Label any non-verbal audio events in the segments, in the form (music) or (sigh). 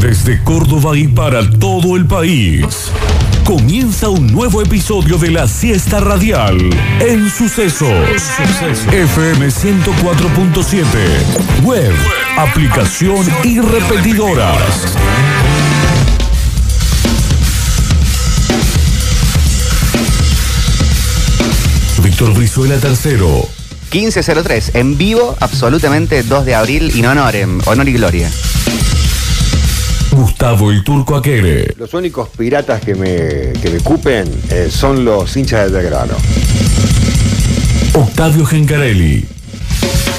Desde Córdoba y para todo el país. Comienza un nuevo episodio de la siesta radial en Sucesos. FM 104.7. Web, aplicación y repetidoras. Víctor Brizuela tercero. 1503, en vivo, absolutamente 2 de abril, in honor, honor y gloria. Gustavo el Turco Aquere. Los únicos piratas que me, que me cupen eh, son los hinchas del Belgrano. Octavio Gencarelli.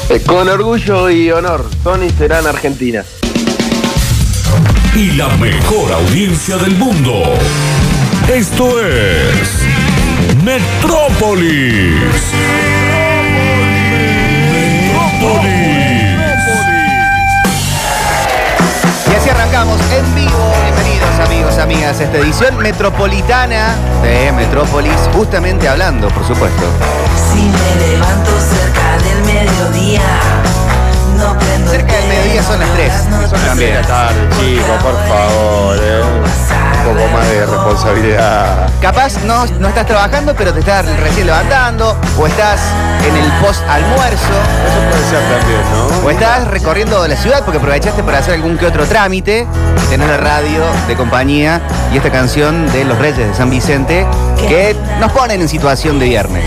Eh, Con orgullo y honor, Sony será en Argentina. Y la mejor audiencia del mundo. Esto es Metrópolis. Así arrancamos en vivo. Bienvenidos amigos, amigas, a esta edición metropolitana de Metrópolis, justamente hablando, por supuesto. Si me levanto cerca del mediodía, no prendo Cerca del mediodía son las 3. También. tarde, chico, por favor. eh. Un poco más de responsabilidad. Capaz no, no estás trabajando, pero te estás recién levantando, o estás en el post almuerzo, Eso puede ser también, ¿no? o estás recorriendo la ciudad porque aprovechaste para hacer algún que otro trámite, tener la radio de compañía y esta canción de Los Reyes de San Vicente que nos ponen en situación de viernes.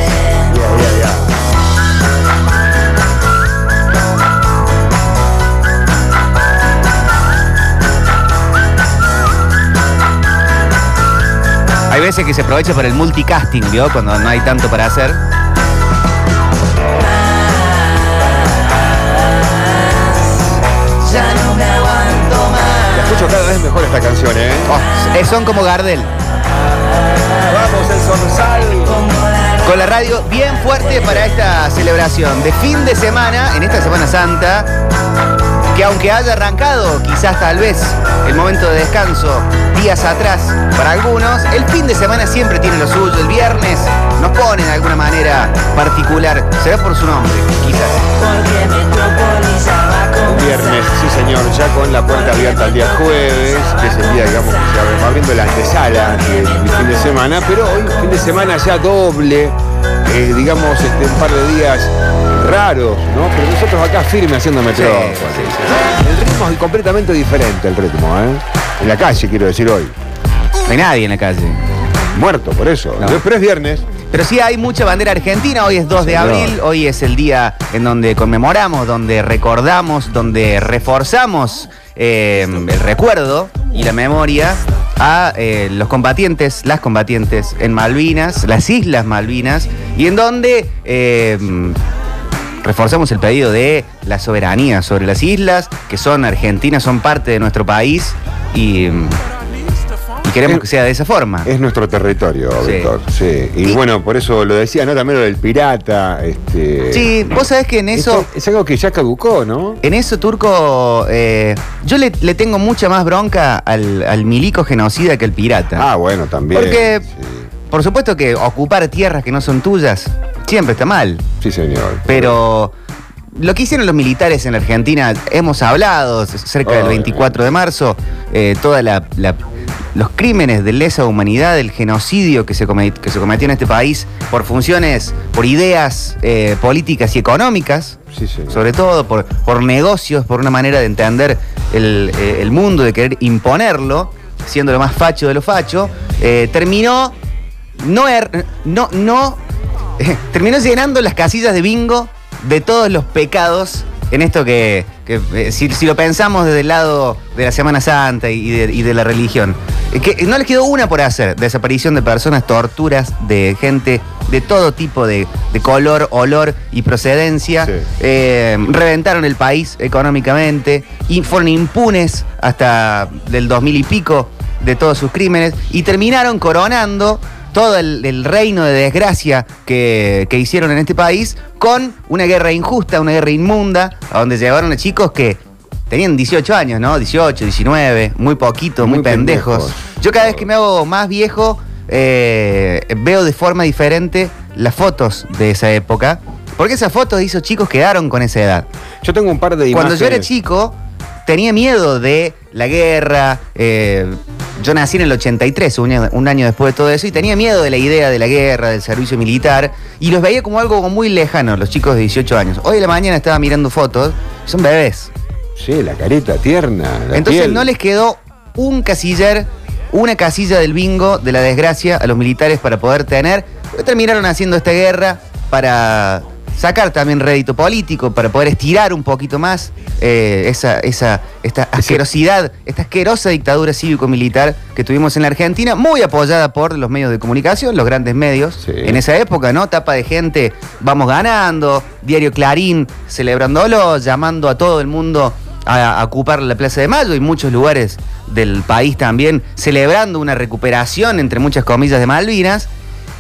Hay veces que se aprovecha para el multicasting, ¿vio? Cuando no hay tanto para hacer. Ya no me aguanto La más. escucho cada vez mejor esta canción, ¿eh? Oh, son como Gardel. Vamos, el zorzal. La Con la radio bien fuerte para esta celebración de fin de semana, en esta Semana Santa, que aunque haya arrancado quizás tal vez el momento de descanso días atrás para algunos, el fin de semana siempre tiene lo suyo. El viernes nos pone de alguna manera particular, será por su nombre, quizás. El viernes, sí señor, ya con la puerta abierta el día jueves, que es el día, digamos, que se va abriendo la antesala del fin de semana, pero hoy fin de semana ya doble, eh, digamos, este, un par de días raros, ¿no? Pero nosotros acá firme haciendo metro. Sí, sí, El ritmo es completamente diferente, el ritmo, ¿eh? En la calle, quiero decir hoy. No hay nadie en la calle. Muerto, por eso. No. Pero es viernes. Pero sí hay mucha bandera argentina, hoy es 2 de abril, hoy es el día en donde conmemoramos, donde recordamos, donde reforzamos eh, el recuerdo y la memoria a eh, los combatientes, las combatientes en Malvinas, las Islas Malvinas, y en donde eh, reforzamos el pedido de la soberanía sobre las islas, que son argentinas, son parte de nuestro país, y, queremos que sea de esa forma. Es nuestro territorio, Sí. Víctor. Sí. Y, Y- bueno, por eso lo decía, ¿no? También lo del pirata. Este, Sí, vos sabés que en eso... Es, es algo que ya caducó, ¿no? En eso, Turco, eh, yo le, le tengo mucha más bronca al, al milico genocida que al pirata. Ah, bueno, también. Porque, Sí, por supuesto que ocupar tierras que no son tuyas siempre está mal. sí, señor. Pero lo que hicieron los militares en la Argentina, hemos hablado cerca del Ay. 24 de marzo, eh, toda la, la- los crímenes de lesa humanidad, el genocidio que se, come- que se cometió en este país por funciones, por ideas eh, políticas y económicas, Sí, sobre todo por, por negocios, por una manera de entender el, eh, el mundo, de querer imponerlo, siendo lo más facho de lo facho, eh, terminó no, er- no, no (laughs) terminó llenando las casillas de bingo de todos los pecados en esto que, que, eh, si, si lo pensamos desde el lado de la Semana Santa y de, y de la religión, eh, que no les quedó una por hacer, desaparición de personas, torturas de gente de todo tipo de, de color, olor y procedencia, Sí. eh, reventaron el país económicamente y fueron impunes hasta del 2000 y pico de todos sus crímenes y terminaron coronando todo el, el reino de desgracia que, que hicieron en este país con una guerra injusta, una guerra inmunda, a donde llevaron a chicos que tenían 18 años, ¿no? 18, 19, muy poquito, muy, Muy pendejos. pendejos. Yo cada vez que me hago más viejo, eh, veo de forma diferente las fotos de esa época, porque esas fotos de esos chicos quedaron con esa edad. Yo tengo un par de Cuando imágenes. yo era chico, tenía miedo de la guerra. eh, yo nací en el 83, un año, un año después de todo eso, y tenía miedo de la idea de la guerra, del servicio militar, y los veía como algo muy lejano, los chicos de 18 años. Hoy de la mañana estaba mirando fotos, son bebés. Sí, la carita tierna. la Entonces piel. no les quedó un casiller, una casilla del bingo de la desgracia a los militares para poder tener. Terminaron haciendo esta guerra para sacar también rédito político, para poder estirar un poquito más eh, esa, esa, esta asquerosidad, esta asquerosa dictadura cívico-militar que tuvimos en la Argentina, muy apoyada por los medios de comunicación, los grandes medios, Sí. en esa época, ¿no? Tapa de gente, vamos ganando, Diario Clarín celebrándolo, llamando a todo el mundo a, a ocupar la Plaza de Mayo y muchos lugares del país también celebrando una recuperación, entre muchas comillas, de Malvinas,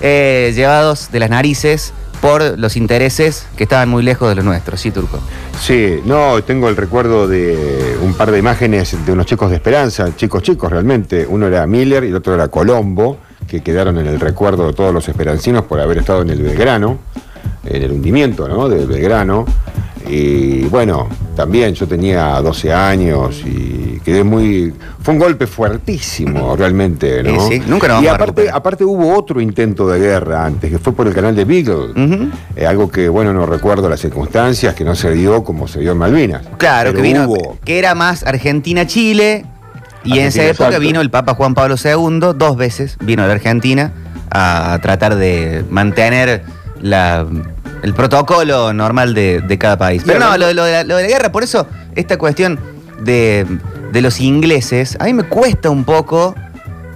eh, llevados de las narices por los intereses que estaban muy lejos de los nuestros, ¿sí, Turco? Sí, no, tengo el recuerdo de un par de imágenes de unos chicos de esperanza, chicos chicos realmente. Uno era Miller y el otro era Colombo, que quedaron en el recuerdo de todos los esperancinos por haber estado en el Belgrano, en el hundimiento ¿no? del Belgrano. Y bueno, también yo tenía 12 años y quedé muy... Fue un golpe fuertísimo realmente, ¿no? Sí, sí, nunca nos Y vamos a aparte, recuperar. aparte hubo otro intento de guerra antes, que fue por el canal de Beagle. Eh, algo que, bueno, no recuerdo las circunstancias, que no se dio como se dio en Malvinas. Claro, Pero que vino, hubo- que era más Argentina-Chile, y en esa época exacto. vino el Papa Juan Pablo II, dos veces vino a la Argentina a tratar de mantener la- el protocolo normal de, de cada país. Pero no, lo, de- lo de la, lo de la guerra, por eso esta cuestión de, de los ingleses, a mí me cuesta un poco,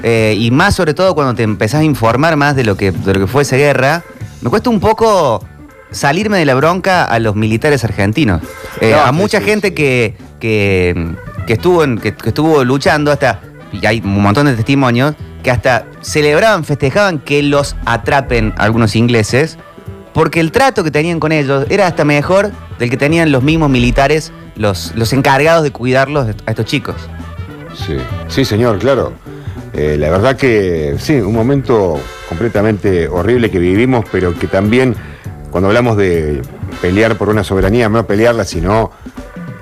eh, y más sobre todo cuando te empezás a informar más de lo que, de lo que fue esa guerra, me cuesta un poco salirme de la bronca a los militares argentinos. Eh, No, a mucha sí, gente sí. que, que, que estuvo en- que, que estuvo luchando hasta, y hay un montón de testimonios, que hasta celebraban, festejaban que los atrapen algunos ingleses, porque el trato que tenían con ellos era hasta mejor del que tenían los mismos militares, los, los encargados de cuidarlos a estos chicos. Sí, sí, señor, claro. Eh, la verdad que sí, un momento completamente horrible que vivimos, pero que también, cuando hablamos de pelear por una soberanía, no pelearla, sino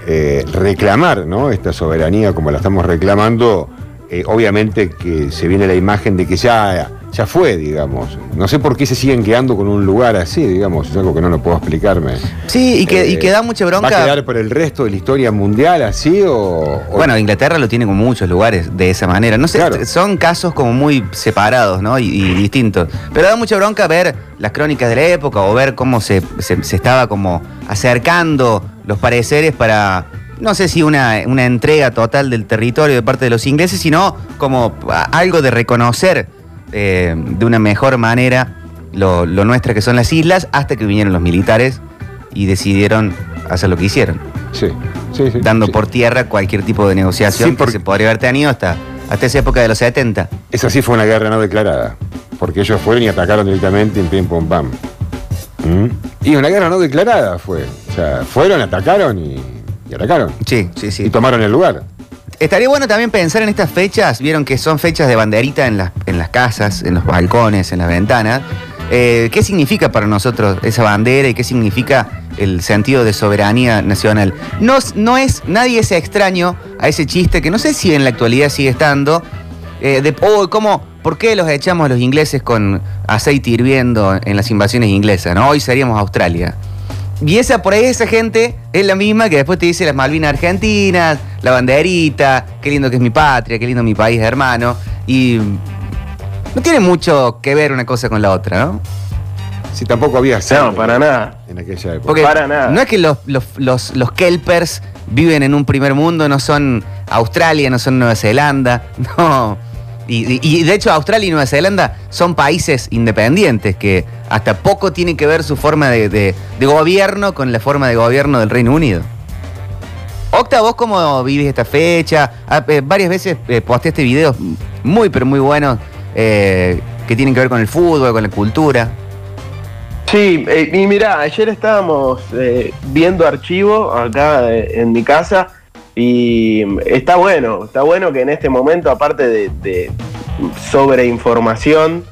eh, reclamar ¿no? esta soberanía como la estamos reclamando, eh, obviamente que se viene la imagen de que ya, ya fue, digamos. No sé por qué se siguen quedando con un lugar así, digamos, es algo que no lo puedo explicarme. Sí, y que, y Eh, que da mucha ¿Va a bronca. quedar por el resto de la historia mundial así o...? o- Bueno, Inglaterra lo tiene con muchos lugares de esa manera. No sé, Claro. son casos como muy separados, ¿no? Y, y distintos. Pero da mucha bronca ver las crónicas de la época o ver cómo se, se- se estaba como acercando los pareceres para, no sé si una, una entrega total del territorio de parte de los ingleses, sino como algo de reconocer eh, de una mejor manera lo, lo nuestra que son las islas, hasta que vinieron los militares y decidieron hacer lo que hicieron Sí, sí, sí. dando sí. por tierra cualquier tipo de negociación Sí, porque- que se podría haber tenido hasta, hasta esa época de los 70. Esa sí fue una guerra no declarada, porque ellos fueron y atacaron directamente en pim pum pam. ¿Mm? Y una guerra no declarada fue. O sea, fueron, atacaron y, y atacaron. Sí, sí, Y sí. tomaron el lugar. Estaría bueno también pensar en estas fechas, vieron que son fechas de banderita en las, en las casas, en los balcones, en las ventanas. Eh, ¿Qué significa para nosotros esa bandera y qué significa el sentido de soberanía nacional? No, no es, nadie es extraño a ese chiste que no sé si en la actualidad sigue estando, eh, oh, ¿cómo, ¿por qué los echamos los ingleses con aceite hirviendo en las invasiones inglesas? Hoy seríamos Australia. Y esa, por ahí esa gente es la misma que después te dice las Malvinas Argentinas, la banderita, qué lindo que es mi patria, qué lindo mi país hermano. Y no tiene mucho que ver una cosa con la otra, ¿no? Si tampoco había No, para nada. en aquella época. Porque Para nada. no es que los, los, los, los kelpers viven en un primer mundo, no son Australia, no son Nueva Zelanda, (laughs) no. Y, y- de hecho Australia y Nueva Zelanda son países independientes que hasta poco tiene que ver su forma de, gobierno con la forma de gobierno del Reino Unido. Octa, ¿vos cómo vivís esta fecha? Ah, eh, varias veces eh, posteaste videos muy, pero muy buenos eh, que tienen que ver con el fútbol, con la cultura. Sí, eh, y mira, ayer estábamos viendo archivo acá en mi casa y está bueno, está bueno que en este momento, aparte de, de sobreinformación,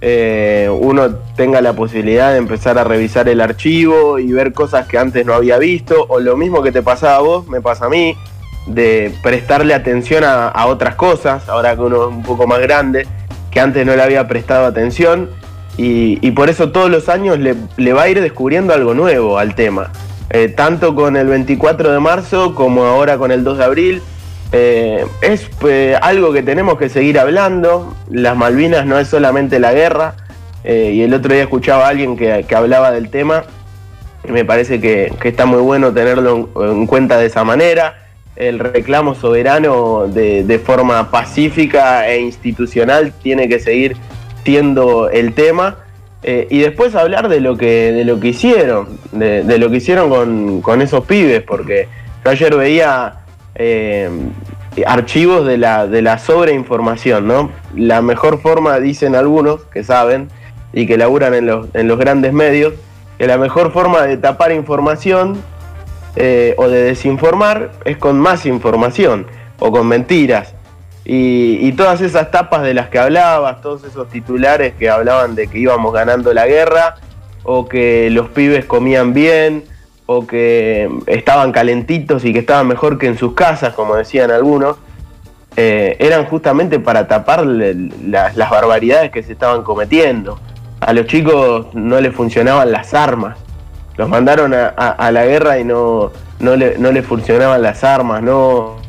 eh, uno tenga la posibilidad de empezar a revisar el archivo y ver cosas que antes no había visto, o lo mismo que te pasaba a vos, me pasa a mí. de prestarle atención a, otras cosas, ahora que uno es un poco más grande, que antes no le había prestado atención, y, y por eso todos los años le, le va a ir descubriendo algo nuevo al tema. Eh, tanto con el 24 de marzo como ahora con el 2 de abril. Eh, es eh, algo que tenemos que seguir hablando. Las Malvinas no es solamente la guerra. y el otro día escuchaba a alguien que, que hablaba del tema. y Me parece que, que está muy bueno tenerlo en, en cuenta de esa manera. El reclamo soberano de, de forma pacífica e institucional tiene que seguir siendo el tema. Eh, y después hablar de lo que, de lo que hicieron, de, lo que hicieron con, con esos pibes, porque yo ayer veía eh, archivos de la, de la sobreinformación, ¿no? La mejor forma, dicen algunos que saben y que laburan en los, en los grandes medios, que la mejor forma de tapar información eh, o de desinformar es con más información o con mentiras. Y, todas esas tapas de las que hablabas, todos esos titulares que hablaban de que íbamos ganando la guerra, o que los pibes comían bien, o que estaban calentitos y que estaban mejor que en sus casas, como decían algunos, eh, eran justamente para tapar las barbaridades que se estaban cometiendo. A los chicos no les funcionaban las armas. Los mandaron a, la guerra y no, no, le, no les funcionaban las armas, no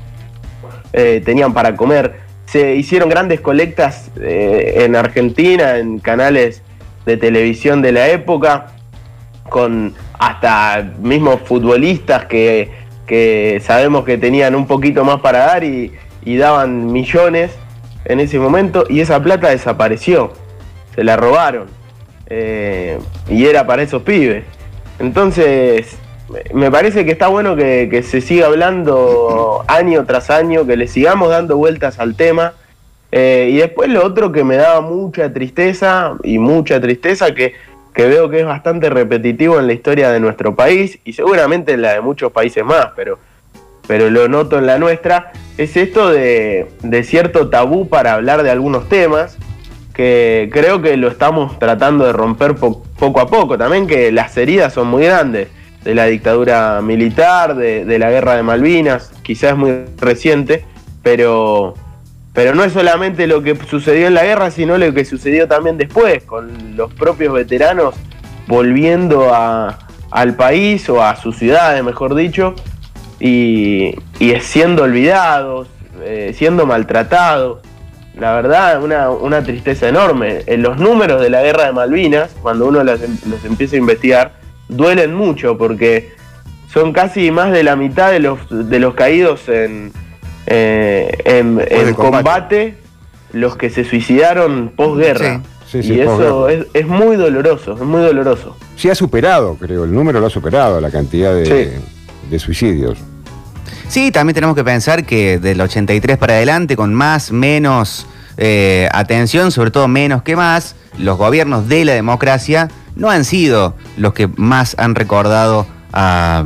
eh, tenían para comer. Se hicieron grandes colectas eh, en Argentina, en canales de televisión de la época, con hasta mismos futbolistas que, que sabemos que tenían un poquito más para dar y, daban millones en ese momento y esa plata desapareció, se la robaron eh, y era para esos pibes. Entonces, me parece que está bueno que, se siga hablando año tras año, que le sigamos dando vueltas al tema. Eh, y después lo otro que me daba mucha tristeza y mucha tristeza que, que veo que es bastante repetitivo en la historia de nuestro país y seguramente en la de muchos países más, pero, pero lo noto en la nuestra, es esto de, de cierto tabú para hablar de algunos temas que creo que lo estamos tratando de romper po- poco a poco. También que las heridas son muy grandes de la dictadura militar, de, de la guerra de Malvinas, quizás es muy reciente, pero, pero no es solamente lo que sucedió en la guerra, sino lo que sucedió también después, con los propios veteranos volviendo a- al país o a sus ciudades, mejor dicho, y, y siendo olvidados, eh, siendo maltratados. La verdad, una, una tristeza enorme. En los números de la guerra de Malvinas, cuando uno los, em- los empieza a investigar, duelen mucho porque son casi más de la mitad de los, de los caídos en, eh, en, combate. combate, los que se suicidaron posguerra. Sí, sí, y eso es, es muy doloroso, es muy doloroso. Sí ha superado, creo, el número lo ha superado, la cantidad de, Sí. de suicidios. Sí, también tenemos que pensar que del 83 para adelante, con más, menos eh, atención, sobre todo menos que más, los gobiernos de la democracia no han sido los que más han recordado a,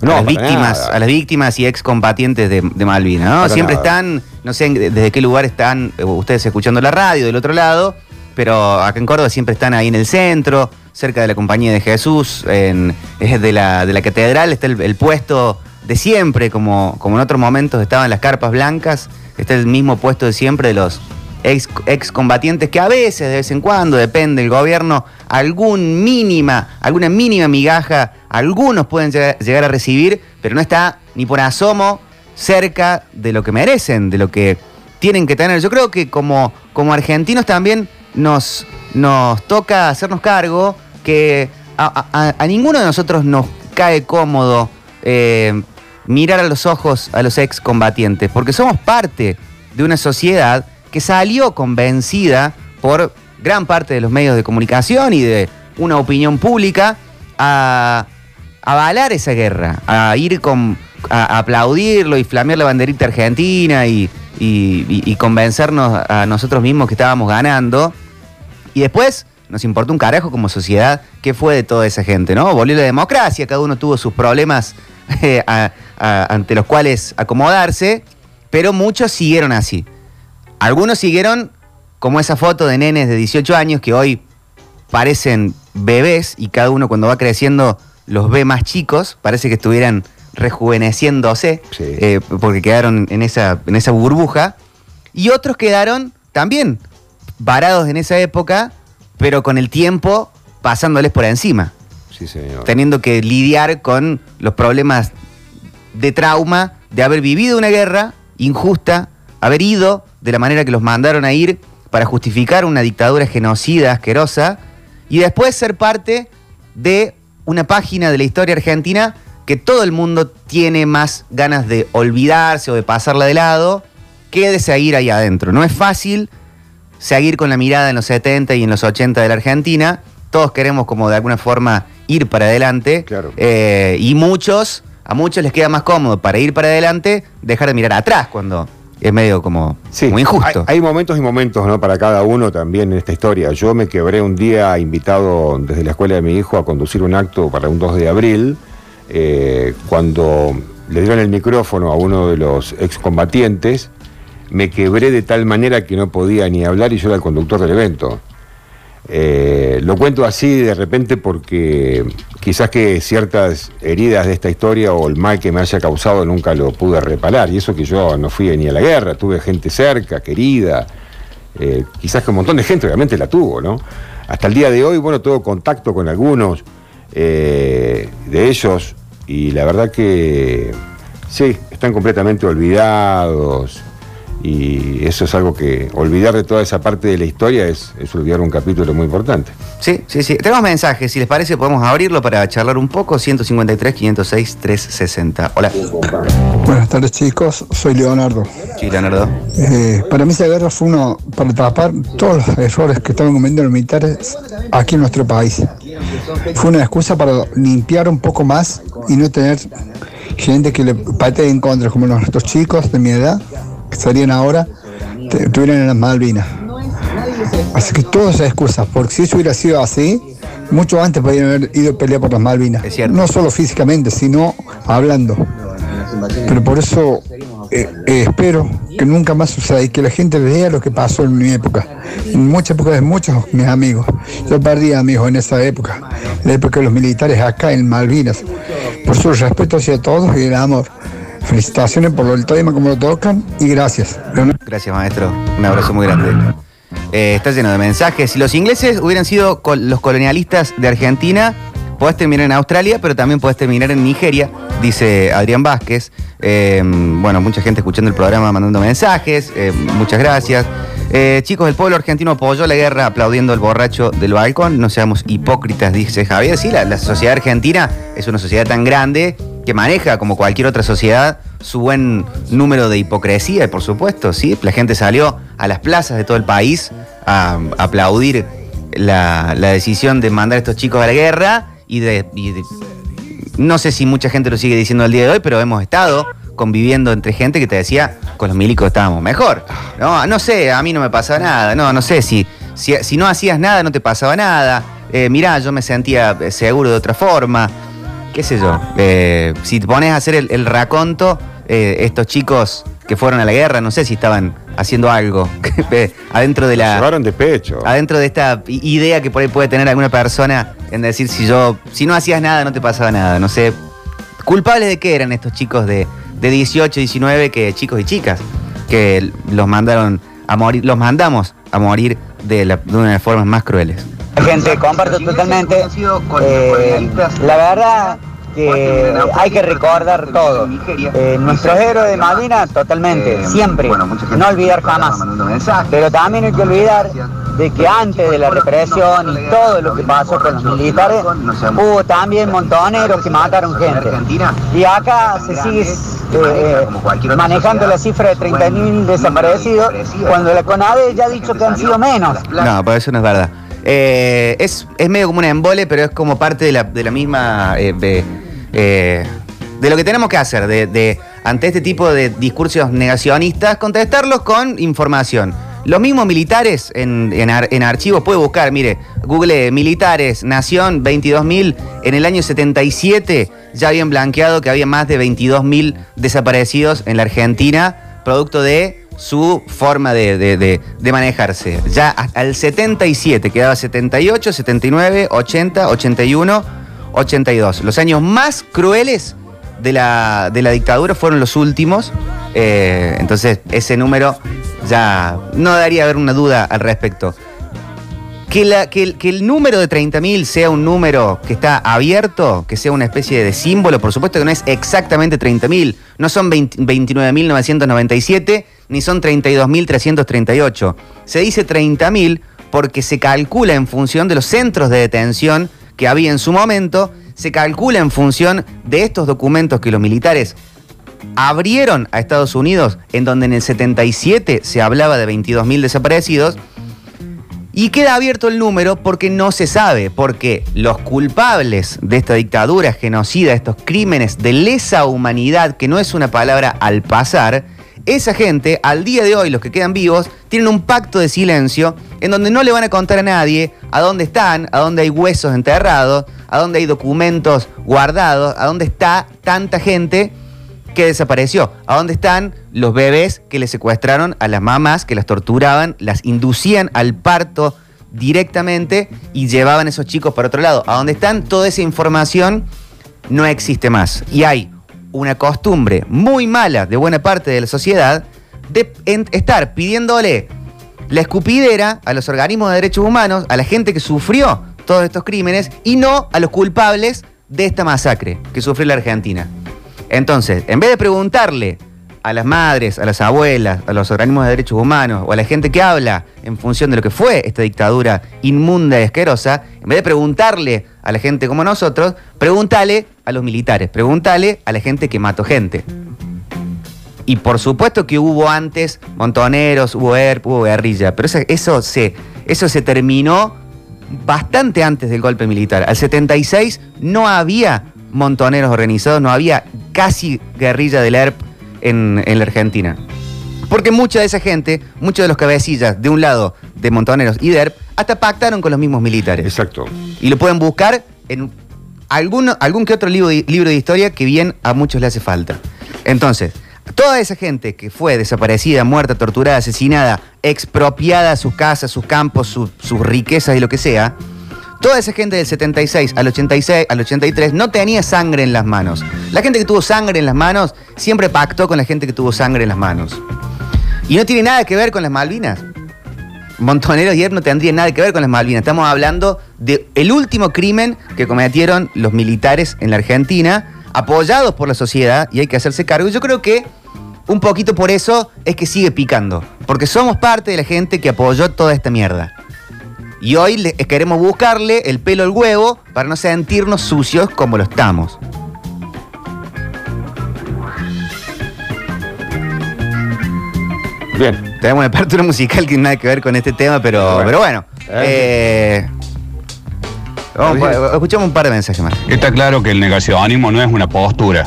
las víctimas, nada. a las víctimas y excombatientes de, de Malvinas, ¿no? Para Siempre nada. están, no sé desde qué lugar están eh, ustedes escuchando la radio del otro lado, pero acá en Córdoba siempre están ahí en el centro, cerca de la Compañía de Jesús, en, de, la, de la catedral, está el, el puesto de siempre, como, como en otros momentos estaban las carpas blancas, está el mismo puesto de siempre de los ex, excombatientes que a veces, de vez en cuando, depende del gobierno, algún mínima, alguna mínima migaja, algunos pueden llegar, a recibir, pero no está ni por asomo cerca de lo que merecen, de lo que tienen que tener. Yo creo que como, como argentinos también nos, nos toca hacernos cargo que a ninguno de nosotros nos cae cómodo eh, mirar a los ojos a los excombatientes, porque somos parte de una sociedad que salió convencida por gran parte de los medios de comunicación y de una opinión pública a avalar esa guerra, a ir con, a, aplaudirlo y flamear la banderita argentina y, y- convencernos a nosotros mismos que estábamos ganando. Y después nos importó un carajo como sociedad qué fue de toda esa gente, ¿no? Volvió la democracia, cada uno tuvo sus problemas (laughs) eh, ante los cuales acomodarse, pero muchos siguieron así. Algunos siguieron como esa foto de nenes de 18 años que hoy parecen bebés y cada uno cuando va creciendo los ve más chicos, parece que estuvieran rejuveneciéndose, Sí. eh, porque quedaron en esa, en esa burbuja, y otros quedaron también varados en esa época, pero con el tiempo pasándoles por encima, Sí, señor. teniendo que lidiar con los problemas de trauma de haber vivido una guerra injusta, haber ido de la manera que los mandaron a ir para justificar una dictadura genocida, asquerosa, y después ser parte de una página de la historia argentina que todo el mundo tiene más ganas de olvidarse o de pasarla de lado que de seguir ahí adentro. No es fácil seguir con la mirada en los 70 y en los 80 de la Argentina. Todos queremos como de alguna forma ir para adelante. Claro. Eh, y muchos, a muchos les queda más cómodo para ir para adelante dejar de mirar atrás cuando es medio como Sí, muy injusto. Hay, hay momentos y momentos ¿no? para cada uno también en esta historia. Yo me quebré un día invitado desde la escuela de mi hijo a conducir un acto para un 2 de abril, eh, cuando le dieron el micrófono a uno de los excombatientes, me quebré de tal manera que no podía ni hablar y yo era el conductor del evento. Eh, lo cuento así de repente porque quizás que ciertas heridas de esta historia o el mal que me haya causado nunca lo pude reparar. Y eso que yo no fui ni a la guerra, tuve gente cerca, querida. eh, quizás que un montón de gente obviamente la tuvo, ¿no? Hasta el día de hoy, bueno, tuve contacto con algunos eh, de ellos y la verdad que sí, están completamente olvidados. Y eso es algo que olvidar de toda esa parte de la historia es, es olvidar un capítulo muy importante. Sí, sí, sí. Tenemos mensajes. Si les parece, podemos abrirlo para charlar un poco. 153, 506, 360. Hola. Buenas tardes chicos, soy Leonardo. Sí, Leonardo. Eh, para mí esa guerra fue uno para tapar todos los errores que estaban cometiendo los militares aquí en nuestro país. Fue una excusa para limpiar un poco más y no tener gente que le patee en contra, como nuestros chicos de mi edad, que serían ahora, estuvieran en las Malvinas. Así que todas esas excusas, porque si eso hubiera sido así, mucho antes podrían haber ido a pelear por las Malvinas. No solo físicamente, sino hablando. Pero por eso eh, eh, espero que nunca más suceda y que la gente vea lo que pasó en mi época. En muchas épocas de muchos mis amigos. Yo perdí amigos en esa época, la época de los militares acá en Malvinas. Por su respeto hacia todos y el amor. Felicitaciones por el tema como lo tocan y gracias. Gracias, maestro. Un abrazo muy grande. Eh, está lleno de mensajes. Si los ingleses hubieran sido los colonialistas de Argentina, podés terminar en Australia, pero también podés terminar en Nigeria, dice Adrián Vázquez. Eh, bueno, mucha gente escuchando el programa mandando mensajes. eh, muchas gracias. Eh, chicos, el pueblo argentino apoyó la guerra aplaudiendo al borracho del balcón. No seamos hipócritas, dice Javier. Sí, la sociedad argentina es una sociedad tan grande que maneja, como cualquier otra sociedad, su buen número de hipocresía, y por supuesto, sí, la gente salió a las plazas de todo el país a, aplaudir la, decisión de mandar a estos chicos a la guerra y de, no sé si mucha gente lo sigue diciendo al día de hoy, pero hemos estado conviviendo entre gente que te decía, con los milicos estábamos mejor. No, no sé, a mí no me pasaba nada. No, no sé, si, si, si no hacías nada, no te pasaba nada. Eh, mirá, yo me sentía eh, seguro de otra forma. Qué sé yo. Eh, si te pones a hacer el, el raconto, eh, estos chicos que fueron a la guerra, no sé si estaban haciendo algo (laughs) eh, adentro de Lo la llevaron de pecho. adentro de esta idea que por ahí puede tener alguna persona en decir si yo, si no hacías nada, no te pasaba nada. No sé. ¿Culpables de qué eran estos chicos de, de 18, 19, que chicos y chicas, que los mandaron a morir, los mandamos a morir de, la- de una de las formas más crueles? Gente, comparto totalmente. Eh, la verdad que hay que recordar todo. Eh, nuestros héroes de Malvinas, totalmente, siempre. No olvidar jamás. Pero también hay que olvidar de que antes de la represión y todo lo que pasó con los militares, hubo también montoneros que mataron gente. Y acá se sigue eh, eh, manejando la cifra de 30.000 desaparecidos, cuando la CONADE ya ha dicho que han sido menos. No, pero eso no es verdad. Eh, es, es medio como un embole, pero es como parte de la, de la misma. eh, de, eh, de lo que tenemos que hacer, de, ante este tipo de discursos negacionistas, contestarlos con información. Los mismos militares en, en, en archivos, puede buscar, mire, Google militares, Nación, 22.000. En el año 77 ya habían blanqueado que había más de 22.000 desaparecidos en la Argentina, producto de su forma de, manejarse. Ya el 77 quedaba 78, 79, 80, 81, 82. Los años más crueles de la, dictadura fueron los últimos. eh, entonces, ese número ya no daría haber una duda al respecto. Que, la- que el, que el número de 30.000 sea un número que está abierto, que sea una especie de símbolo, por supuesto que no es exactamente 30.000, no son 20 29.997 ni son 32.338. Se dice 30.000 porque se calcula en función de los centros de detención que había en su momento, se calcula en función de estos documentos que los militares abrieron a Estados Unidos, en donde en el 77 se hablaba de 22.000 desaparecidos, y queda abierto el número porque no se sabe, porque los culpables de esta dictadura genocida, estos crímenes de lesa humanidad, que no es una palabra al pasar, esa gente, al día de hoy, los que quedan vivos, tienen un pacto de silencio en donde no le van a contar a nadie a dónde están, a dónde hay huesos enterrados, a dónde hay documentos guardados, a dónde está tanta gente que desapareció. ¿A dónde están los bebés que le secuestraron a las mamás, que las torturaban, las inducían al parto directamente y llevaban esos chicos para otro lado? ¿A dónde están? Toda esa información no existe más. Y hay una costumbre muy mala de buena parte de la sociedad de estar pidiéndole la escupidera a los organismos de derechos humanos, a la gente que sufrió todos estos crímenes y no a los culpables de esta masacre que sufrió la Argentina. Entonces, en vez de preguntarle a las madres, a las abuelas, a los organismos de derechos humanos o a la gente que habla en función de lo que fue esta dictadura inmunda y asquerosa, en vez de preguntarle a la gente como nosotros, pregúntale a los militares, pregúntale a la gente que mató gente. Y por supuesto que hubo antes montoneros, hubo ERP, hubo guerrilla, pero eso, eso, se, eso se terminó bastante antes del golpe militar. Al 76 no había montoneros organizados, no había casi guerrilla del ERP en, en la Argentina. Porque mucha de esa gente, muchos de los cabecillas de un lado de montoneros y de ERP, hasta pactaron con los mismos militares. Exacto. Y lo pueden buscar en alguno- algún que otro libro de, libro de historia que bien a muchos le hace falta. Entonces, toda esa gente que fue desaparecida, muerta, torturada, asesinada, expropiada sus casas, sus campos, su- sus riquezas y lo que sea, toda esa gente del 76 al 86, al 83 no tenía sangre en las manos. La gente que tuvo sangre en las manos siempre pactó con la gente que tuvo sangre en las manos. Y no tiene nada que ver con las Malvinas. Montoneros y no tendrían nada que ver con las Malvinas. Estamos hablando del último crimen que cometieron los militares en la Argentina, apoyados por la sociedad, y hay que hacerse cargo. Yo creo que un poquito por eso es que sigue picando. Porque somos parte de la gente que apoyó toda esta mierda. Y hoy le- queremos buscarle el pelo al huevo para no sentirnos sucios como lo estamos. Bien. Tenemos una apertura musical que nada que ver con este tema, pero Bueno. pero bueno. eh, vamos, escuchamos un par de mensajes más. Está claro que el negacionismo no es una postura.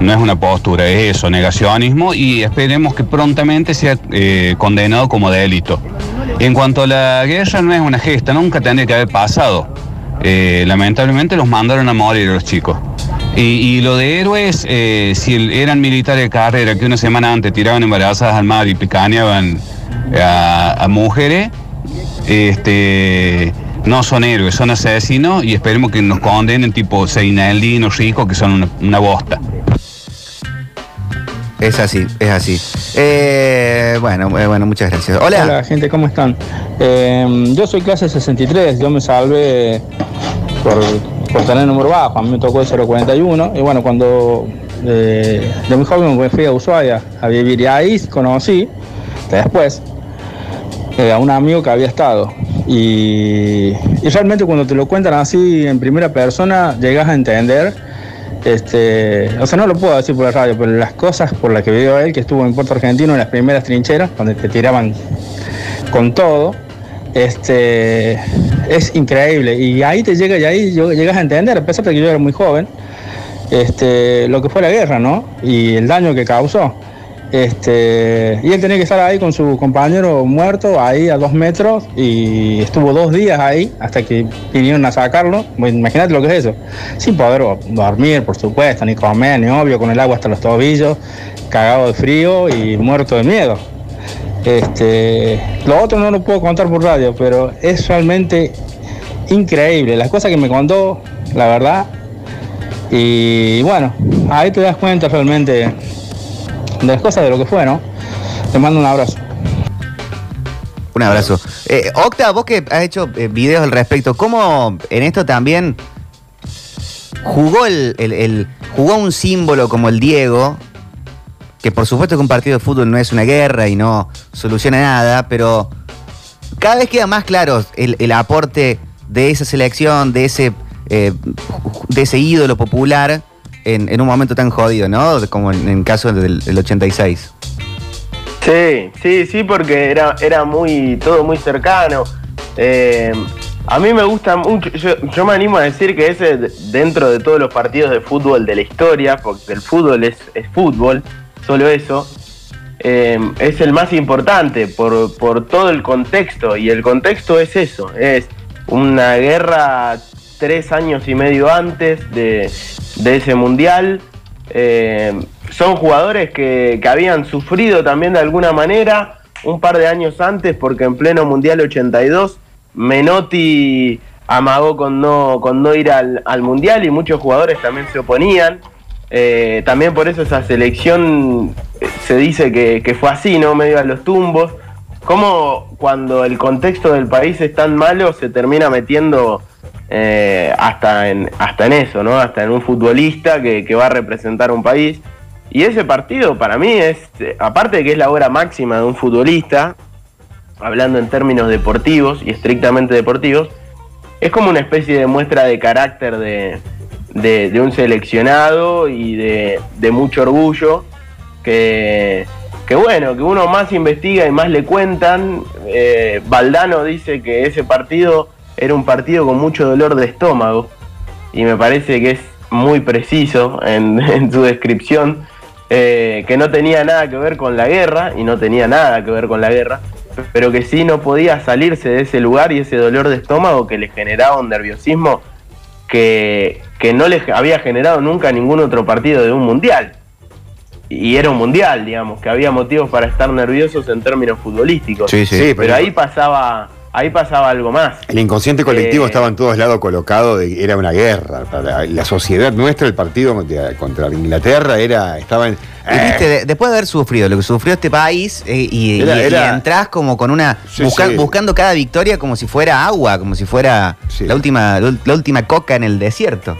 No es una postura, es eso, negacionismo y esperemos que prontamente sea eh, condenado como delito. En cuanto a la guerra, no es una gesta, nunca tendría que haber pasado. Eh, lamentablemente los mandaron a morir los chicos. Y, y lo de héroes, eh, si eran militares de carrera que una semana antes tiraban embarazadas al mar y picaneaban a, a mujeres, este, no son héroes, son asesinos y esperemos que nos condenen tipo Seinaldino, Rico, que son una, una bosta. Es así, es así. Eh, bueno, eh, bueno, muchas gracias. Hola. Hola gente, ¿cómo están? Eh, yo soy clase 63, yo me salvé por, por tener número bajo, a mí me tocó el 041 y bueno, cuando eh, de muy joven me fui a Ushuaia a vivir y ahí conocí después eh, a un amigo que había estado y, realmente cuando te lo cuentan así en primera persona llegas a entender este, o sea, no lo puedo decir por la radio, pero las cosas por las que vivió él, que estuvo en Puerto Argentino en las primeras trincheras, donde te tiraban con todo, este, es increíble. Y ahí te llega, y ahí llegas a entender, a pesar de que yo era muy joven, este, lo que fue la guerra, ¿no? Y el daño que causó. Este, y él tenía que estar ahí con su compañero muerto, ahí a dos metros, y estuvo dos días ahí hasta que vinieron a sacarlo. Bueno, imagínate lo que es eso. Sin poder dormir, por supuesto, ni comer, ni obvio, con el agua hasta los tobillos, cagado de frío y muerto de miedo. Este, lo otro no lo puedo contar por radio, pero es realmente increíble. Las cosas que me contó, la verdad, Y bueno, ahí te das cuenta realmente de las cosas de lo que fue, ¿no? Te mando un abrazo. Un abrazo. Eh, Octa, vos que has hecho eh, videos al respecto, ¿cómo en esto también jugó el, el- el- jugó un símbolo como el Diego? Que por supuesto que un partido de fútbol no es una guerra y no soluciona nada, pero cada vez queda más claro el, el aporte de esa selección, de ese, eh, de ese ídolo popular en, en un momento tan jodido, ¿no? Como en, el caso del, del 86. Sí, sí, sí, porque era, era muy, todo muy cercano. Eh, a mí me gusta mucho, yo, me animo a decir que ese de- dentro de todos los partidos de fútbol de la historia, porque el fútbol es fútbol, solo eso, eh, es el más importante por, por todo el contexto. Y el contexto es eso, es una guerra tres años y medio antes de, de ese mundial. Eh, son jugadores que, que habían sufrido también de alguna manera un par de años antes, porque en pleno Mundial 82 Menotti amagó con no, con no ir al, al Mundial y muchos jugadores también se oponían. Eh, también por eso esa selección eh, se dice que, fue así, ¿no? Medio a los tumbos. Como cuando el contexto del país es tan malo, se termina metiendo eh, hasta, en, hasta en eso, ¿no? Hasta en un futbolista que, que va a representar un país. Y ese partido para mí es, aparte de que es la hora máxima de un futbolista, hablando en términos deportivos y estrictamente deportivos, es como una especie de muestra de carácter de, de- un seleccionado y de, mucho orgullo que, bueno, que uno más investiga y más le cuentan. Eh, Valdano dice que ese partido era un partido con mucho dolor de estómago y me parece que es muy preciso en, (laughs) en su descripción, eh, que no tenía nada que ver con la guerra y no tenía nada que ver con la guerra, pero que sí no podía salirse de ese lugar y ese dolor de estómago que le generaba un nerviosismo que, que no le había generado nunca ningún otro partido de un mundial. Y era un mundial, digamos, que había motivos para estar nerviosos en términos futbolísticos. Sí, sí. Sí, pero, pero- ahí pasaba, ahí pasaba algo más. El inconsciente colectivo Eh, estaba en todos lados colocado, de, era una guerra. La sociedad nuestra, el partido contra, contra Inglaterra, era, estaba en. Y viste, de- después de haber sufrido lo que sufrió este país eh, y, Era- y- y era- entrás como con una Sí, busca- sí. buscando cada victoria como si fuera agua, como si fuera Sí. la última la última coca en el desierto.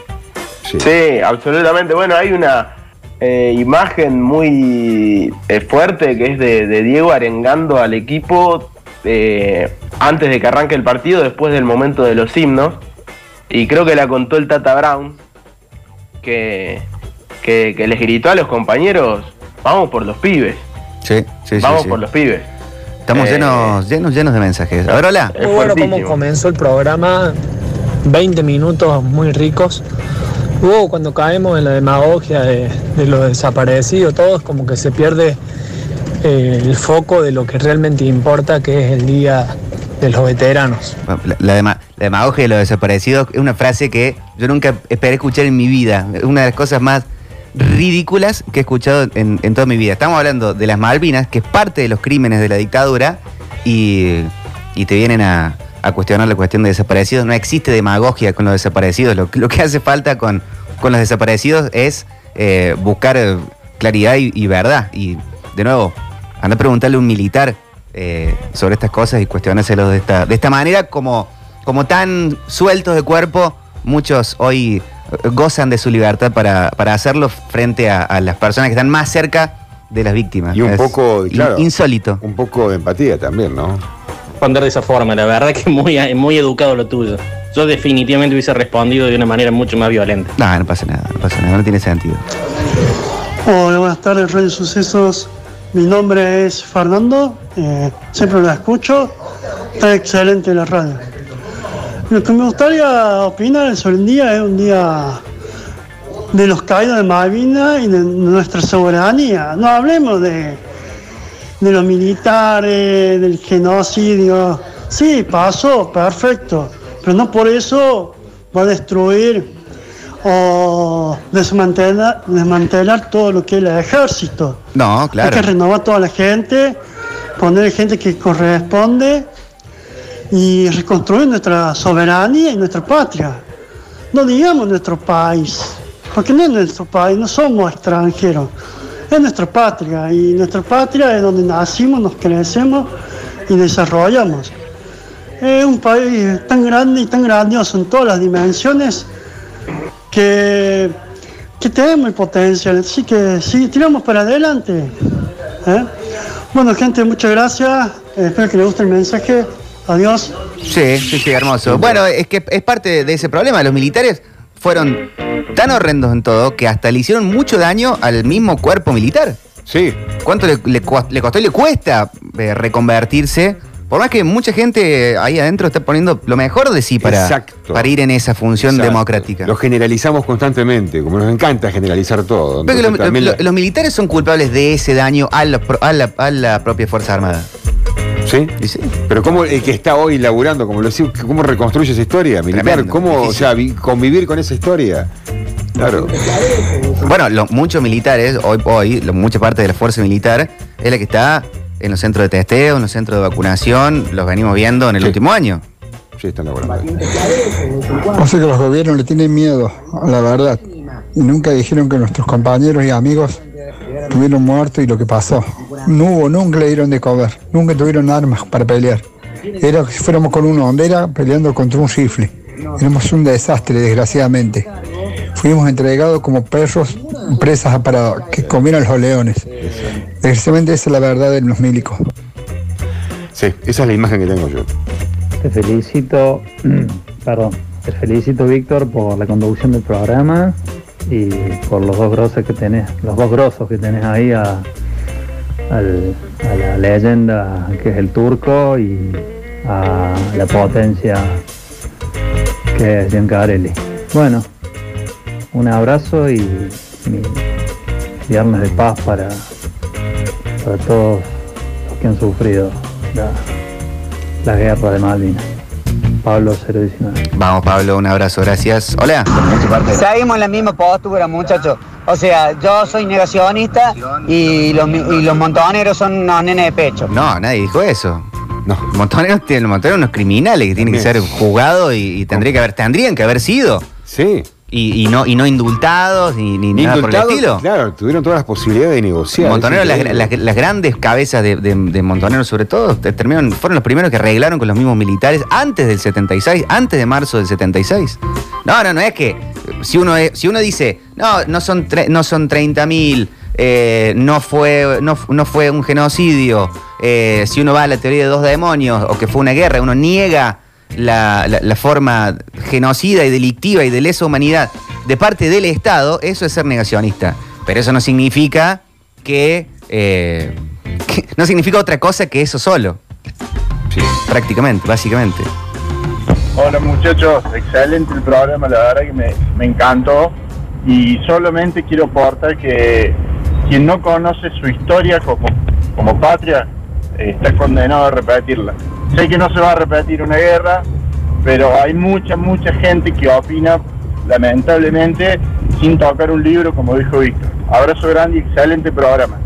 sí. Sí, absolutamente. Bueno, hay una eh, imagen muy eh, fuerte que es de, de Diego arengando al equipo eh, antes de que arranque el partido, después del momento de los himnos. Y creo que la contó el Tata Brown, que, que, que les gritó a los compañeros, vamos por los pibes, Sí, sí, sí. vamos sí. por los pibes. Estamos Eh, llenos, llenos, llenos de mensajes. A ver, hola. Es Muy bueno cómo comenzó el programa, 20 minutos muy ricos. Luego cuando caemos en la demagogia de, de los desaparecidos, todos como que se pierde el foco de lo que realmente importa, que es el día de los veteranos. La, la dema- la demagogia de los desaparecidos es una frase que yo nunca esperé escuchar en mi vida. Una de las cosas más ridículas que he escuchado en, toda mi vida. Estamos hablando de las Malvinas, que es parte de los crímenes de la dictadura, y, y te vienen a, cuestionar la cuestión de desaparecidos. No existe demagogia con los desaparecidos. Lo, que hace falta con, con los desaparecidos es eh, buscar eh, claridad y verdad. Y de nuevo, anda a preguntarle a un militar eh, sobre estas cosas y cuestionárselo de esta, de esta manera, como, como tan sueltos de cuerpo, muchos hoy eh, gozan de su libertad para, para hacerlo frente a, a las personas que están más cerca de las víctimas. Y un Es poco, claro. insólito. Un poco de empatía también, ¿no? responder de esa forma, la verdad que muy, muy educado lo tuyo. Yo definitivamente hubiese respondido de una manera mucho más violenta. No, no pasa nada, no pasa nada, no tiene sentido. Hola, buenas tardes, Radio Sucesos. Mi nombre es Fernando, eh, siempre lo escucho, está excelente la radio. Lo que me gustaría opinar sobre el día es un día de los caídos de Malvinas y de nuestra soberanía. No hablemos de, de los militares, del genocidio. Sí, pasó, perfecto, pero no por eso va a destruir o desmantelar, desmantelar todo lo que es el ejército. No, Hay que claro. renovar toda la gente, poner gente que corresponde y reconstruir nuestra soberanía y nuestra patria. No digamos nuestro país, Porque no es nuestro país, no somos extranjeros, es nuestra patria y nuestra patria es donde nacimos, nos crecemos y desarrollamos. Es un país tan grande y tan grandioso en todas las dimensiones que, que tenemos el potencial. Así que sí, tiramos para adelante. ¿eh? Bueno, gente, muchas gracias. Eh, espero que les guste el mensaje. Adiós. Sí, sí, sí, hermoso. Bueno, es que es parte de ese problema. Los militares fueron tan horrendos en todo que hasta le hicieron mucho daño al mismo cuerpo militar. Sí. ¿Cuánto le, le le costó y le cuesta eh, reconvertirse? Por más que mucha gente ahí adentro está poniendo lo mejor de sí para, Exacto. para ir en esa función Exacto. democrática. Lo generalizamos constantemente, como nos encanta generalizar todo. Pero que Entonces, lo- también lo- la- los militares son culpables de ese daño a, los pro- a la, a la propia Fuerza Armada. ¿Sí? Pero cómo el que está hoy laburando, como lo ¿cómo reconstruye esa historia militar? Tremendo, ¿Cómo, o sea, vi- convivir con esa historia? Claro. Bueno, muchos militares, hoy, mucha parte de la fuerza militar es la que está en los centros de testeo, en los centros de vacunación, los venimos viendo en el último año. Sí, están laburando. O sea que los gobiernos le tienen miedo a la verdad. Y nunca dijeron que nuestros compañeros y amigos estuvieron muertos y lo que pasó. No hubo, nunca le dieron de comer, nunca tuvieron armas para pelear. Era que si fuéramos con una hondera peleando contra un rifle. Éramos un desastre, desgraciadamente. Fuimos entregados como perros, presas para que comieran los leones. Desgraciadamente esa es la verdad de los milicos. Sí, esa es la imagen que tengo yo. Te felicito, (clears throat) perdón, te felicito Víctor por la conducción del programa y por los dos grosos que tenés, los dos grosos que tenés ahí a, al- a la leyenda que es el turco y a la potencia que es Giancarelli. Bueno, un abrazo y mi viernes de paz para, para todos los que han sufrido la, la guerra de Malvinas. Pablo 019. Vamos, Pablo, un abrazo, gracias. Hola. Seguimos en la misma postura, muchachos. O sea, yo soy negacionista y los, y los montoneros son unos nenes de pecho. No, nadie dijo eso. No. Montoneros tienen montoneros unos criminales que tienen que ser juzgados y, y tendría que haber, tendrían que haber sido. Sí. Y, y no, y no indultados ni, ni nada por el estilo. Claro, tuvieron todas las posibilidades de negociar. Montoneros, Es las, increíble. las- las grandes cabezas de, de- de Montoneros sobre todo, te- terminaron, fueron los primeros que arreglaron con los mismos militares antes del 76, antes de marzo del 76. No, no, no es que si uno, es- si uno dice, no, no son, tre- no son 30 mil, no, fue, no, no fue un genocidio, eh, si uno va a la teoría de dos demonios o que fue una guerra, uno niega la, la- la forma genocida y delictiva y de lesa humanidad de parte del Estado, eso es ser negacionista. Pero eso no significa que, eh, (laughs) que- no significa otra cosa que eso solo. Prácticamente, básicamente. Hola muchachos, excelente el programa, la verdad que me, me encantó y solamente quiero aportar que quien no conoce su historia como, como patria eh, está condenado a repetirla. Sé que no se va a repetir una guerra, pero hay mucha, mucha gente que opina lamentablemente sin tocar un libro como dijo Víctor. Abrazo grande y excelente programa.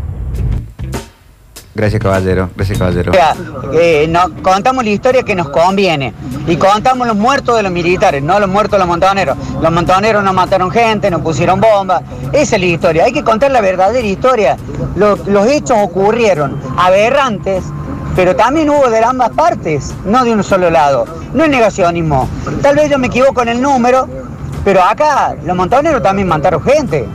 Gracias, caballero. Gracias, caballero. O sea, eh, no- contamos la historia que nos conviene y contamos los muertos de los militares, no los muertos de los montoneros. Los montoneros no mataron gente, no pusieron bombas. Esa es la historia. Hay que contar la verdadera historia. Lo- los hechos ocurrieron aberrantes, pero también hubo de ambas partes, no de un solo lado. No es negacionismo. Tal vez yo me equivoco en el número, pero acá los montoneros también mataron gente.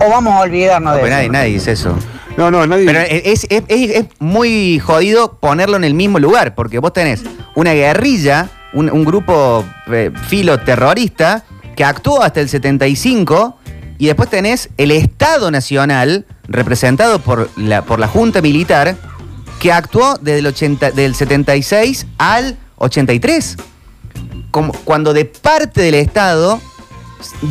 O vamos a olvidarnos de Pero eso. nadie, nadie dice eso. No, no, nadie. Pero es, es- es- es muy jodido ponerlo en el mismo lugar, porque vos tenés una guerrilla, un, un grupo eh, filo terrorista que actuó hasta el 75 y después tenés el Estado Nacional, representado por la, por la Junta Militar, que actuó desde el 80, del 76 al 83. Como cuando de parte del Estado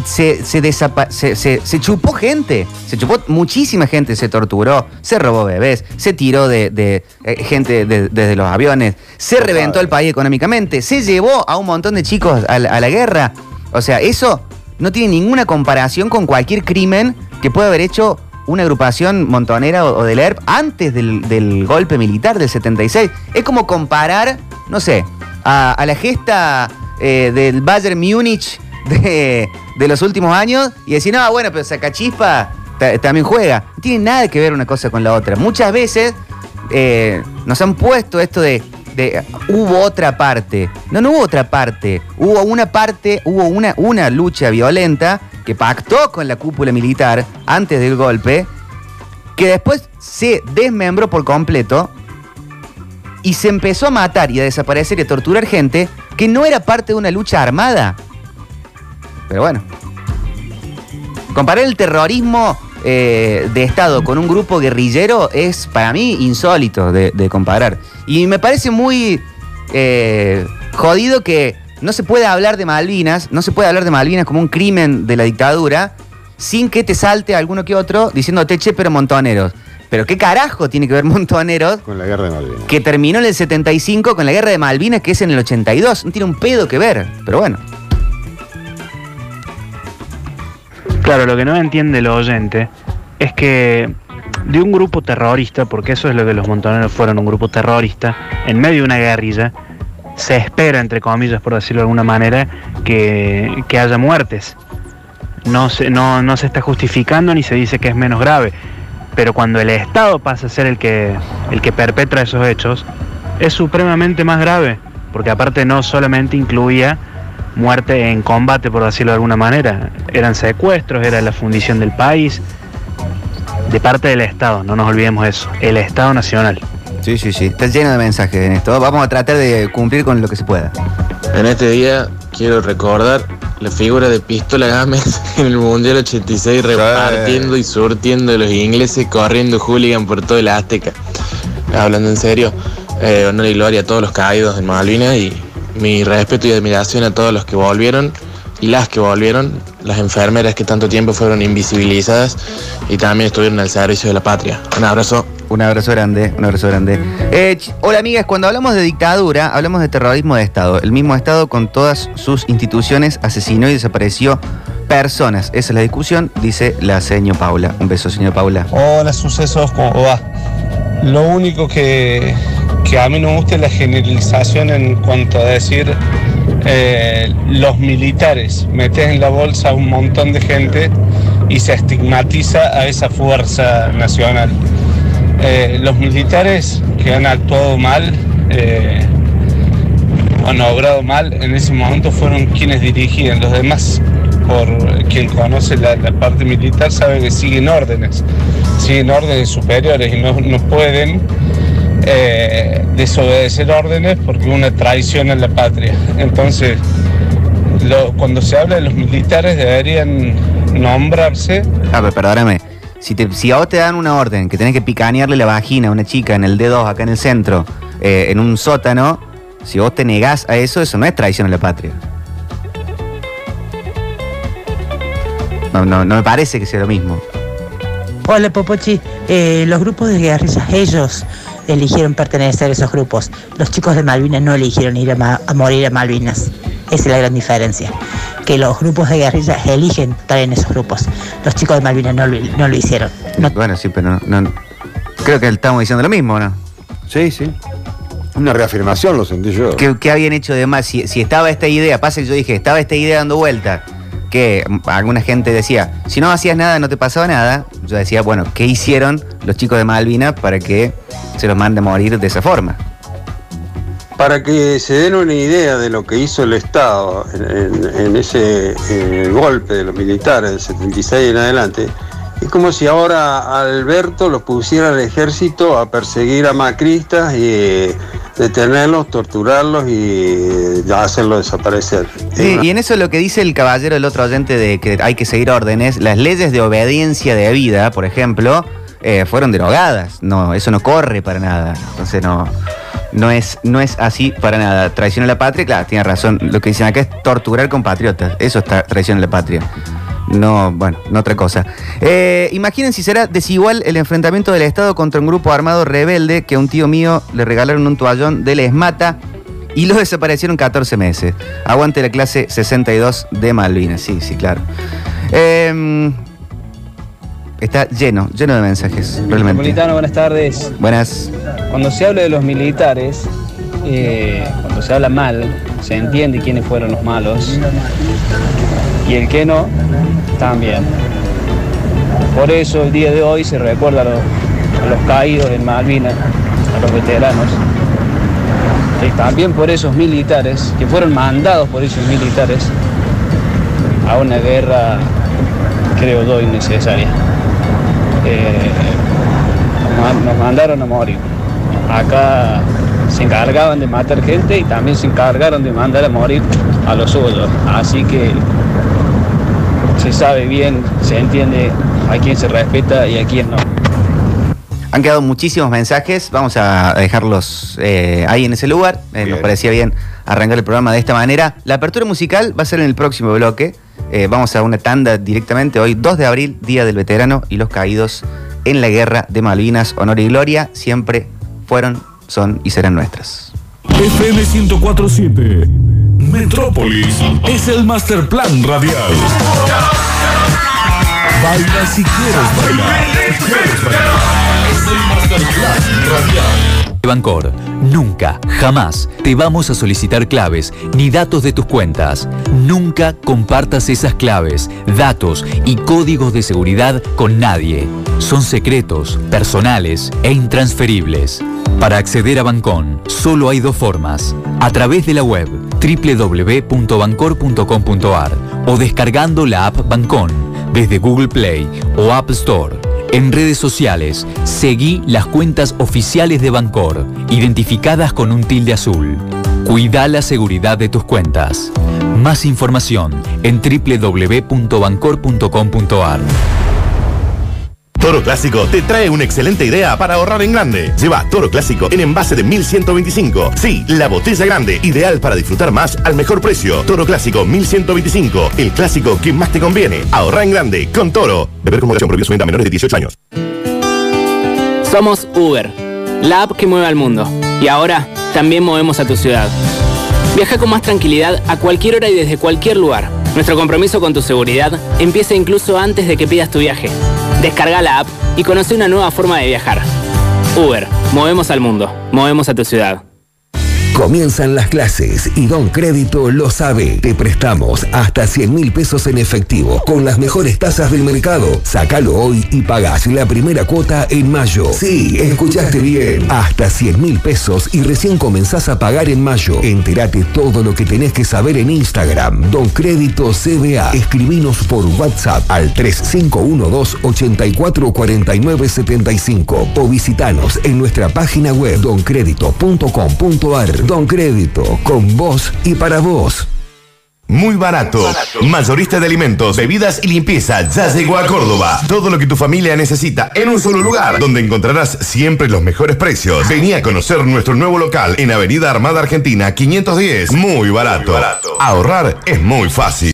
se, se, desapa- se, se- se chupó gente, se chupó muchísima gente, se torturó, se robó bebés, se tiró de, de, eh, gente de- desde los aviones, se reventó el país económicamente, se llevó a un montón de chicos a la, a la guerra. O sea, eso no tiene ninguna comparación con cualquier crimen que pueda haber hecho una agrupación montonera o, del ERP antes del, golpe militar del 76. Es como comparar, no sé, a, la gesta eh, del Bayern Múnich de, los últimos años y decir, no, bueno, pero Sacachispa ta- también juega. No tiene nada que ver una cosa con la otra. Muchas veces eh, nos han puesto esto de, de, hubo otra parte. No, no hubo otra parte. Hubo una parte, hubo una, una lucha violenta que pactó con la cúpula militar antes del golpe, que después se desmembró por completo y se empezó a matar y a desaparecer y a torturar gente que no era parte de una lucha armada. Pero bueno. Comparar el terrorismo eh, de Estado con un grupo guerrillero es para mí insólito de, comparar. Y me parece muy eh, jodido que no se pueda hablar de Malvinas, no se puede hablar de Malvinas como un crimen de la dictadura sin que te salte alguno que otro diciéndote, che, pero montoneros. Pero qué carajo tiene que ver montoneros Con la guerra de Malvinas. que terminó en el 75 con la guerra de Malvinas, que es en el 82. No tiene un pedo que ver, pero bueno. Claro, lo que no entiende el oyente es que de un grupo terrorista, porque eso es lo que los montoneros fueron, un grupo terrorista, en medio de una guerrilla, se espera, entre comillas, por decirlo de alguna manera, que, que haya muertes. No se, no, no se está justificando ni se dice que es menos grave. Pero cuando el Estado pasa a ser el que, el que perpetra esos hechos, es supremamente más grave, porque aparte no solamente incluía muerte en combate, por decirlo de alguna manera, eran secuestros, era la fundición del país, de parte del Estado, no nos olvidemos eso, el Estado Nacional. Sí, sí, sí. Está lleno de mensajes en esto. Vamos a tratar de cumplir con lo que se pueda. En este día quiero recordar la figura de Pistola Gámez (laughs) en el Mundial 86 repartiendo y surtiendo a los ingleses corriendo hooligan por todo el Azteca. Hablando en serio, eh, honor y gloria a todos los caídos en Malvinas y mi respeto y admiración a todos los que volvieron y las que volvieron, las enfermeras que tanto tiempo fueron invisibilizadas y también estuvieron al servicio de la patria. Un abrazo. Un abrazo grande, un abrazo grande. Eh, hola amigas, cuando hablamos de dictadura, hablamos de terrorismo de Estado. El mismo Estado con todas sus instituciones asesinó y desapareció personas. Esa es la discusión, dice la señor Paula. Un beso, señor Paula. Hola, sucesos, ¿cómo va? Lo único que, que a mí no me gusta es la generalización en cuanto a decir eh, los militares. Metes en la bolsa a un montón de gente y se estigmatiza a esa fuerza nacional. Eh, los militares que han actuado mal, eh, han obrado mal, en ese momento fueron quienes dirigían. Los demás, por quien conoce la, parte militar, sabe que siguen órdenes, siguen órdenes superiores y no, no pueden eh, desobedecer órdenes porque una traición a la patria. Entonces, cuando se habla de los militares deberían nombrarse Ah, pero perdóname. Si, a vos te dan una orden que tenés que picanearle la vagina a una chica en el D2 acá en el centro, eh, en un sótano, si vos te negás a eso, eso no es traición a la patria. No, no, no me parece que sea lo mismo. Hola Popochi, Eh, los grupos de guerrillas, ellos eligieron pertenecer a esos grupos. Los chicos de Malvinas no eligieron ir a morir a Malvinas. Esa es la gran diferencia. Que los grupos de guerrillas eligen estar en esos grupos. Los chicos de Malvinas no lo, no lo hicieron. Bueno, sí, pero no, no- Creo que estamos diciendo lo mismo, ¿no? Sí, sí. Una reafirmación lo sentí yo. ¿Qué, qué habían hecho de más? Si, si estaba esta idea, pasa que yo dije, estaba esta idea dando vuelta, que alguna gente decía, si no hacías nada, no te pasaba nada. Yo decía, bueno, ¿qué hicieron los chicos de Malvinas para que se los mande a morir de esa forma? Para que se den una idea de lo que hizo el Estado en, en- en ese golpe de los militares del 76 en adelante, es como si ahora a Alberto lo pusiera al ejército a perseguir a macristas y eh, detenerlos, torturarlos y eh, hacerlos desaparecer. Sí, y en eso lo que dice el caballero, el otro oyente, de que hay que seguir órdenes, las leyes de obediencia de vida, por ejemplo, eh, fueron derogadas. No, eso no corre para nada. Entonces no, no, es, no es así para nada. Traición a la patria, claro, tiene razón. Lo que dicen acá es torturar compatriotas. Eso es tra- traición a la patria. No, bueno, no otra cosa. Eh, imaginen si será desigual el enfrentamiento del Estado contra un grupo armado rebelde que a un tío mío le regalaron un toallón de la esmata y lo (laughs) desaparecieron 14 meses. Aguante la clase 62 de Malvinas. Sí, sí, claro. Eh, está lleno, lleno de mensajes, realmente. Buenas tardes. Buenas. Cuando se habla de los militares, eh, cuando se habla mal, se entiende quiénes fueron los malos. y el que no, también. Por eso el día de hoy se recuerda a los, a los caídos en Malvinas, a los veteranos, y también por esos militares, que fueron mandados por esos militares a una guerra, creo yo, innecesaria. Eh, nos man- nos mandaron a morir. Acá se encargaban de matar gente y también se encargaron de mandar a morir a los suyos. Así que se sabe bien, se entiende a quién se respeta y a quién no. Han quedado muchísimos mensajes, vamos a dejarlos eh, ahí en ese lugar. Eh, nos parecía bien arrancar el programa de esta manera. La apertura musical va a ser en el próximo bloque. Eh, vamos a una tanda directamente. Hoy, 2 de abril, Día del Veterano y los Caídos en la Guerra de Malvinas. Honor y gloria siempre fueron, son y serán nuestras. FM 1047. Metrópolis es el master plan radial. Baila si quieres bailar. Si quieres bailar. Es el master plan radial. Bancor, nunca, jamás te vamos a solicitar claves ni datos de tus cuentas. Nunca compartas esas claves, datos y códigos de seguridad con nadie. Son secretos, personales e intransferibles. Para acceder a Bancón, solo hay dos formas. A través de la web www.bancor.com.ar o descargando la app Bancón desde Google Play o App Store. En redes sociales, seguí las cuentas oficiales de Bancor, identificadas con un tilde azul. Cuida la seguridad de tus cuentas. Más información en www.bancor.com.ar. Toro Clásico te trae una excelente idea para ahorrar en grande. Lleva Toro Clásico en envase de 1125. Sí, la botella grande, ideal para disfrutar más al mejor precio. Toro Clásico 1125, el clásico que más te conviene. Ahorra en grande con Toro. Beber con moderación prohibido su venta a menores de 18 años. Somos Uber, la app que mueve al mundo. Y ahora también movemos a tu ciudad. Viaja con más tranquilidad a cualquier hora y desde cualquier lugar. Nuestro compromiso con tu seguridad empieza incluso antes de que pidas tu viaje. Descarga la app y conoce una nueva forma de viajar. Uber, movemos al mundo, movemos a tu ciudad. Comienzan las clases y Don Crédito lo sabe. Te prestamos hasta 100 mil pesos en efectivo con las mejores tasas del mercado. Sácalo hoy y pagás la primera cuota en mayo. Sí, escuchaste bien. Hasta 100 mil pesos y recién comenzás a pagar en mayo. Entérate todo lo que tenés que saber en Instagram. Don Crédito CBA. Escribinos por WhatsApp al 3512-844975 o visitanos en nuestra página web doncrédito.com.ar. Don Crédito, con vos y para vos. Muy barato. Mayorista de alimentos, bebidas y limpieza ya llegó a Córdoba. Todo lo que tu familia necesita en un solo lugar, donde encontrarás siempre los mejores precios. Vení a conocer nuestro nuevo local en Avenida Armada Argentina 510. Muy barato. Ahorrar es muy fácil.